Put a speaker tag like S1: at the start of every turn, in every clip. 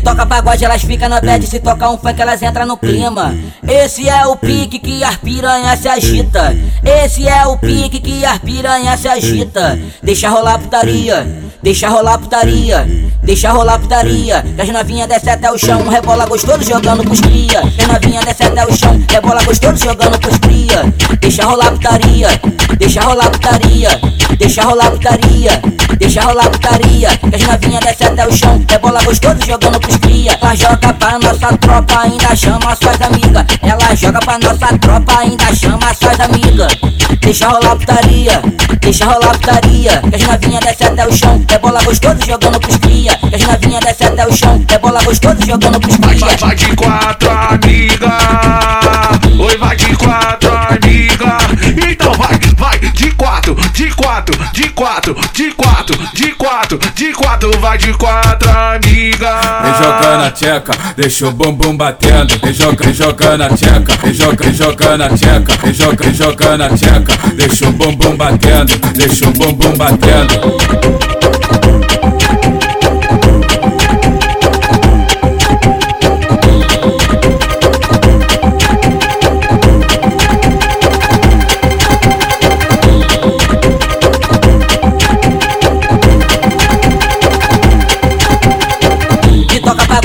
S1: toca pagode, elas ficam na bed. Se tocar um funk, elas entram no clima. Esse é o pique que as piranha se agita. Esse é o pique que as piranha se agita. Deixa rolar putaria. Deixa rolar putaria, deixa rolar putaria. Que as novinhas desce até o chão, rebola gostoso jogando pros cria. Que as novinhas desce até o chão, rebola gostoso jogando pros cria. Deixa rolar putaria, deixa rolar putaria, deixa rolar putaria, deixa rolar putaria. Que as novinhas desce até o chão, rebola gostoso jogando pros cria. Ela joga pra nossa tropa, ainda chama suas amigas. Ela joga pra nossa tropa, ainda chama suas amigas. Deixa rolar putaria, deixa rolar putaria. Que as novinhas desce até o chão, é bola gostoso jogando pros cria. Que as novinhas desce até o chão, é bola gostoso jogando pros
S2: Vai,
S1: cria.
S2: vai, vai de quatro, de quatro, de quatro, de quatro, vai de quatro, amiga.
S3: Vem jogando a tcheca, deixa o bumbum batendo. Vem joga, jogando a tcheca, vem joga, jogando a tcheca, vem joga, jogando a tcheca. Deixa o bumbum batendo, deixa o bumbum batendo.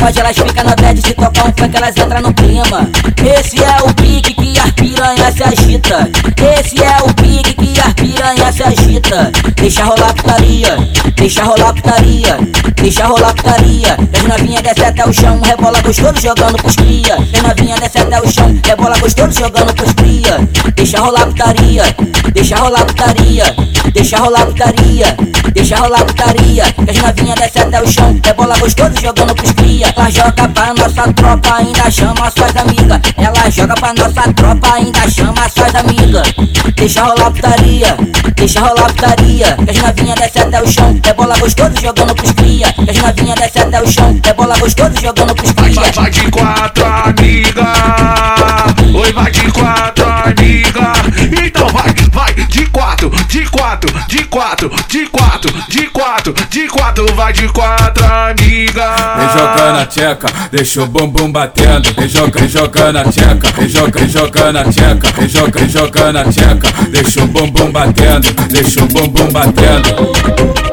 S1: Pagode, elas ficam na bed. Se tocar um funk, elas entram no clima. Esse é o pique que as piranha se agita. Esse é o pique que as piranha se agita. Deixa rolar putaria, deixa rolar putaria, deixa rolar putaria. As novinhas desce até o chão, rebola gostoso jogando pros cria. As novinhas desce até o chão, rebola gostoso jogando pros cria. Deixa rolar putaria, deixa rolar putaria, deixa rolar putaria, deixa rolar putaria. Que as novinhas desce até o chão, rebola gostoso jogando pros cria. Ela joga pra nossa tropa, ainda chama suas amigas. Ela joga pra nossa tropa, ainda chama suas amigas. Deixa rolar putaria, deixa rolar putaria. Que as novinhas desce até o chão, rebola gostoso jogando pros cria. Que as novinhas desce até o chão, rebola gostoso jogando pros
S2: Vai, vai,
S1: cria.
S2: vai de quatro, amiga. Quatro, de quatro, de quatro, de quatro, vai de quatro, amiga.
S3: Vem jogando a tcheca, deixa o bumbum batendo. Vem joga, vem jogando a tcheca, vem joga, jogando a tcheca, vem joga, vem jogando a tcheca. Deixa o bumbum batendo, deixa o bumbum batendo.